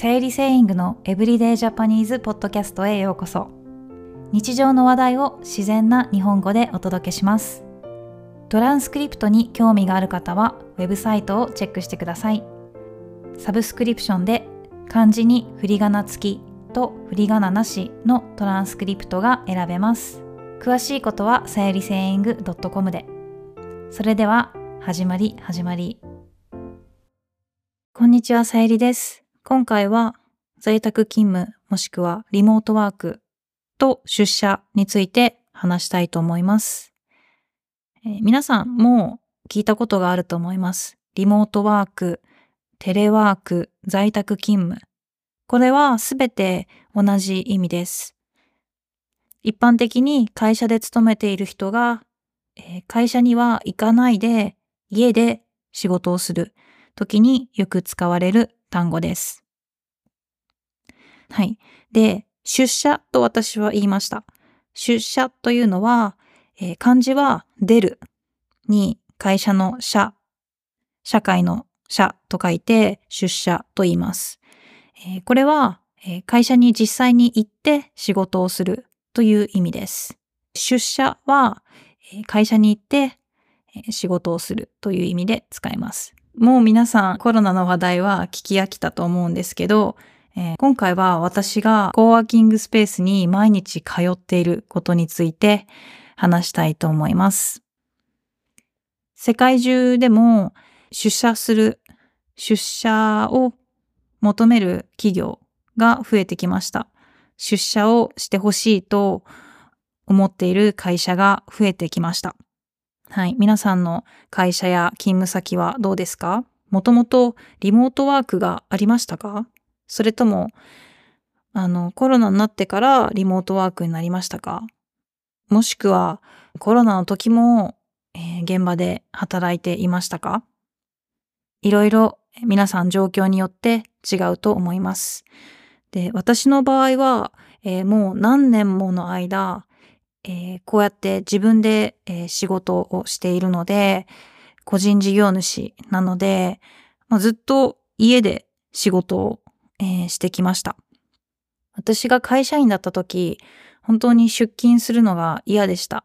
生理セイングのエブリデイジャパニーズポッドキャストへようこそ。日常の話題を自然な日本語でお届けします。トランスクリプトに興味がある方はウェブサイトをチェックしてください。サブスクリプションで漢字に振り仮名付きと振り仮名なしのトランスクリプトが選べます。詳しいことはさゆりセイング .com で。それでは始まり始まり。こんにちはさゆりです。今回は在宅勤務もしくはリモートワークと出社について話したいと思います、えー、皆さんも聞いたことがあると思います。リモートワークテレワーク在宅勤務。これはすべて同じ意味です。一般的に会社で勤めている人が、えー、会社には行かないで家で仕事をする。時によく使われる単語です。はい。で、出社と私は言いました。出社というのは、えー、漢字は出るに会社の社、社会の社と書いて出社と言います。えー、これは、えー、会社に実際に行って仕事をするという意味です。出社は、え、会社に行って、仕事をするという意味で使います。もう皆さんコロナの話題は聞き飽きたと思うんですけど、え今回は私がコーワーキングスペースに毎日通っていることについて話したいと思います。世界中でも出社する、出社を求める企業が増えてきました。出社をしてほしいと思っている会社が増えてきました。はい。皆さんの会社や勤務先はどうですか？もともとリモートワークがありましたか？それとも、あの、コロナになってからリモートワークになりましたか？もしくは、コロナの時も、えー、現場で働いていましたか？いろいろ皆さん状況によって違うと思います。で、私の場合は、えー、もう何年もの間、えー、こうやって自分で、えー、仕事をしているので、個人事業主なので、まあ、ずっと家で仕事を、えー、してきました。私が会社員だった時、本当に出勤するのが嫌でした。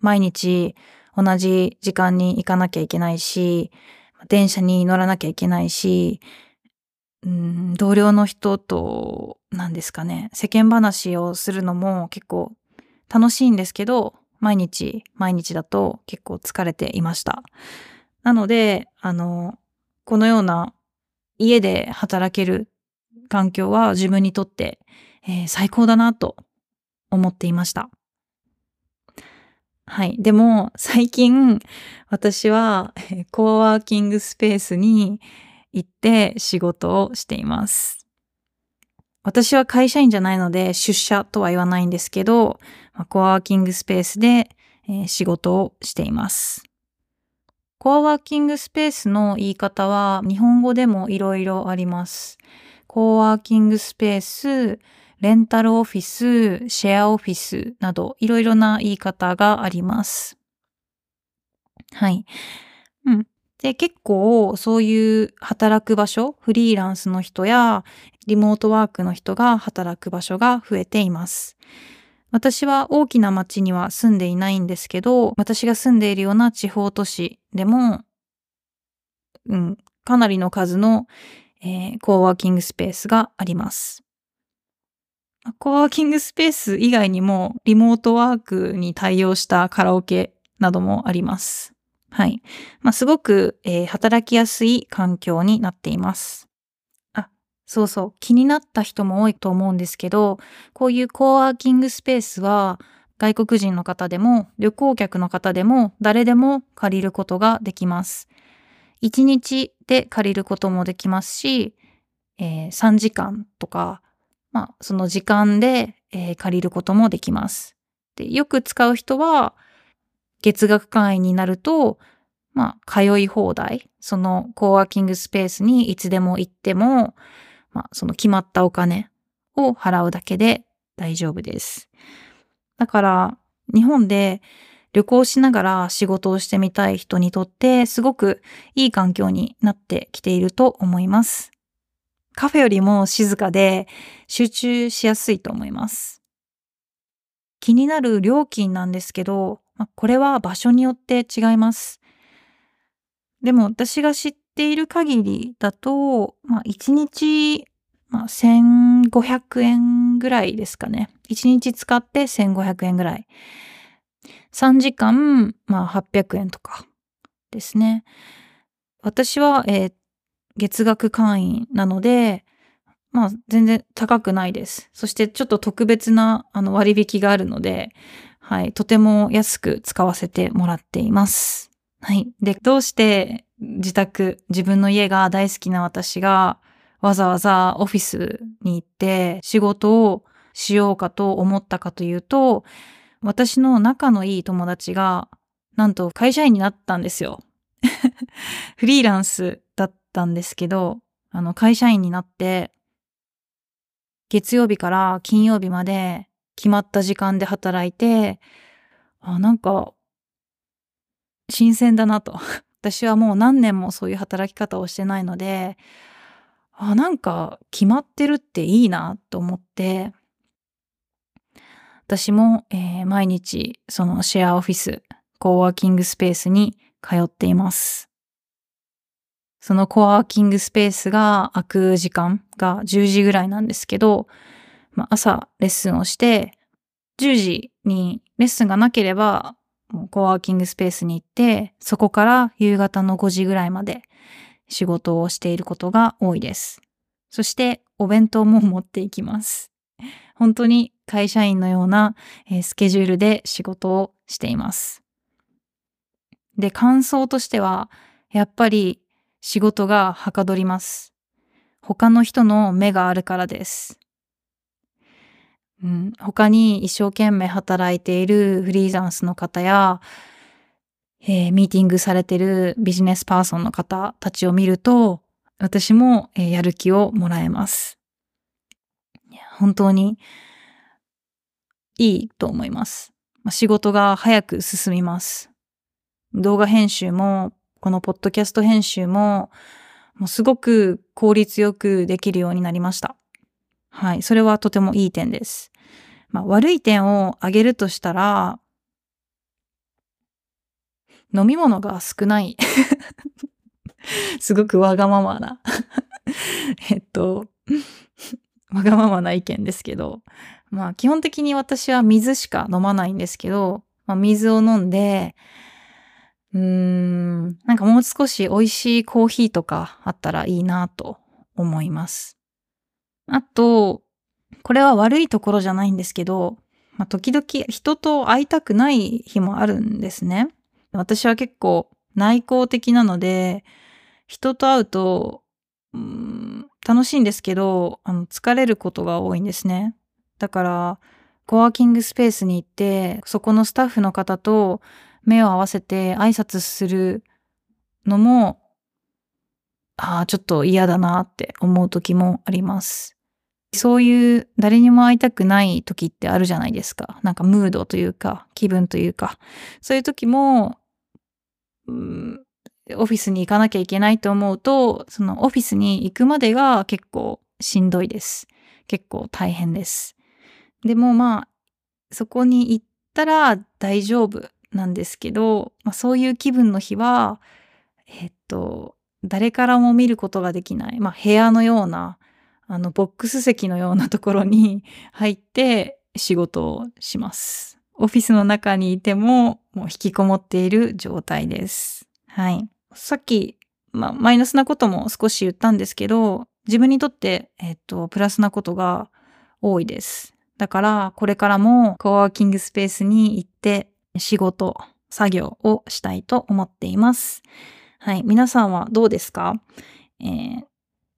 毎日同じ時間に行かなきゃいけないし、電車に乗らなきゃいけないし、うん、同僚の人と、何ですかね、世間話をするのも結構楽しいんですけど、毎日、毎日だと結構疲れていました。なので、あの、このような家で働ける環境は自分にとって、えー、最高だなと思っていました。はい。でも、最近、私は、コーワーキングスペースに行って仕事をしています。私は会社員じゃないので出社とは言わないんですけど、コワーキングスペースで、仕事をしています。コアワーキングスペースの言い方は日本語でもいろいろあります。コアワーキングスペース、レンタルオフィス、シェアオフィスなどいろいろな言い方があります。はい。うん。で、結構そういう働く場所、フリーランスの人やリモートワークの人が働く場所が増えています。私は大きな町には住んでいないんですけど、私が住んでいるような地方都市でも、うん、かなりの数の、えー、コーワーキングスペースがあります。コーワーキングスペース以外にもリモートワークに対応したカラオケなどもあります。はい。まあ、すごく、えー、働きやすい環境になっています。あ、そうそう。気になった人も多いと思うんですけど、こういうコーワーキングスペースは外国人の方でも旅行客の方でも誰でも借りることができます。1日で借りることもできますし、えー、3時間とかまあ、その時間で、えー、借りることもできます。で、よく使う人は、月額会員になると、まあ、通い放題、そのコーワーキングスペースにいつでも行っても、まあ、その決まったお金を払うだけで大丈夫です。だから、日本で旅行しながら仕事をしてみたい人にとって、すごくいい環境になってきていると思います。カフェよりも静かで集中しやすいと思います。気になる料金なんですけど、これは場所によって違います。でも私が知っている限りだと、まあ、1日、まあ、1500円ぐらいですかね。1日使って1500円ぐらい。3時間、まあ、800円とかですね。私は、えー、月額会員なので、まあ全然高くないです。そしてちょっと特別なあの割引があるので、はい、とても安く使わせてもらっています。はい。で、どうして自宅、自分の家が大好きな私がわざわざオフィスに行って仕事をしようかと思ったかというと、私の仲のいい友達がなんと会社員になったんですよ。フリーランスだったんですけど、あの会社員になって、月曜日から金曜日まで決まった時間で働いて、あ、なんか、新鮮だなと。私はもう何年もそういう働き方をしてないので、あ、なんか決まってるっていいなと思って、私も、えー、毎日そのシェアオフィス、コーワーキングスペースに通っています。そのコワーキングスペースが開く時間が10時ぐらいなんですけど、まあ、朝レッスンをして、10時にレッスンがなければ、コワーキングスペースに行って、そこから夕方の5時ぐらいまで仕事をしていることが多いです。そしてお弁当も持っていきます。本当に会社員のようなスケジュールで仕事をしています。で、感想としては、やっぱり仕事がはかどります。他の人の目があるからです。うん、他に一生懸命働いているフリーランスの方や、えー、ミーティングされているビジネスパーソンの方たちを見ると、私も、えー、やる気をもらえます。本当にいいと思います。仕事が早く進みます。動画編集もこのポッドキャスト編集も、もうすごく効率よくできるようになりました。はい。それはとてもいい点です。まあ、悪い点を挙げるとしたら、飲み物が少ない。すごくわがままな えっと、わがままな意見ですけど、まあ基本的に私は水しか飲まないんですけど、まあ、水を飲んで、うーん、なんかもう少し美味しいコーヒーとかあったらいいなと思います。あと、これは悪いところじゃないんですけど、まあ、時々人と会いたくない日もあるんですね。私は結構内向的なので、人と会うと、うん、楽しいんですけど、あの疲れることが多いんですね。だから、コワーキングスペースに行って、そこのスタッフの方と目を合わせて挨拶するのも、ああ、ちょっと嫌だなって思う時もあります。そういう誰にも会いたくない時ってあるじゃないですか。なんかムードというか気分というか。そういう時も、うん、オフィスに行かなきゃいけないと思うと、そのオフィスに行くまでが結構しんどいです。結構大変です。でもまあ、そこに行ったら大丈夫なんですけど、まあ、そういう気分の日は、えっと、誰からも見ることができない、まあ、部屋のような、あの、ボックス席のようなところに 入って仕事をします。オフィスの中にいても、もう引きこもっている状態です。はい。さっき、まあ、マイナスなことも少し言ったんですけど、自分にとって、えっと、プラスなことが多いです。だから、これからもコワーキングスペースに行って仕事、作業をしたいと思っています。はい。皆さんはどうですか、えー、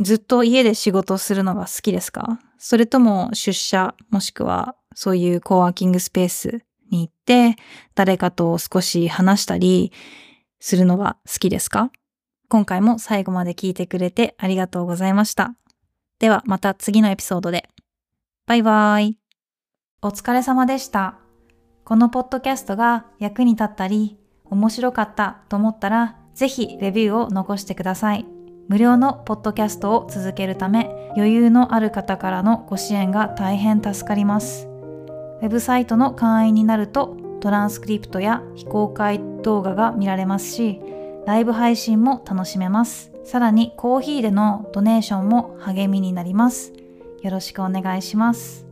ずっと家で仕事をするのが好きですか？それとも出社、もしくはそういうコーワーキングスペースに行って、誰かと少し話したりするのが好きですか？今回も最後まで聞いてくれてありがとうございました。ではまた次のエピソードで。バイバーイ。お疲れ様でした。このポッドキャストが役に立ったり、面白かったと思ったら、ぜひレビューを残してください。無料のポッドキャストを続けるため余裕のある方からのご支援が大変助かります。ウェブサイトの会員になるとトランスクリプトや非公開動画が見られますしライブ配信も楽しめます。さらにコーヒーでのドネーションも励みになります。よろしくお願いします。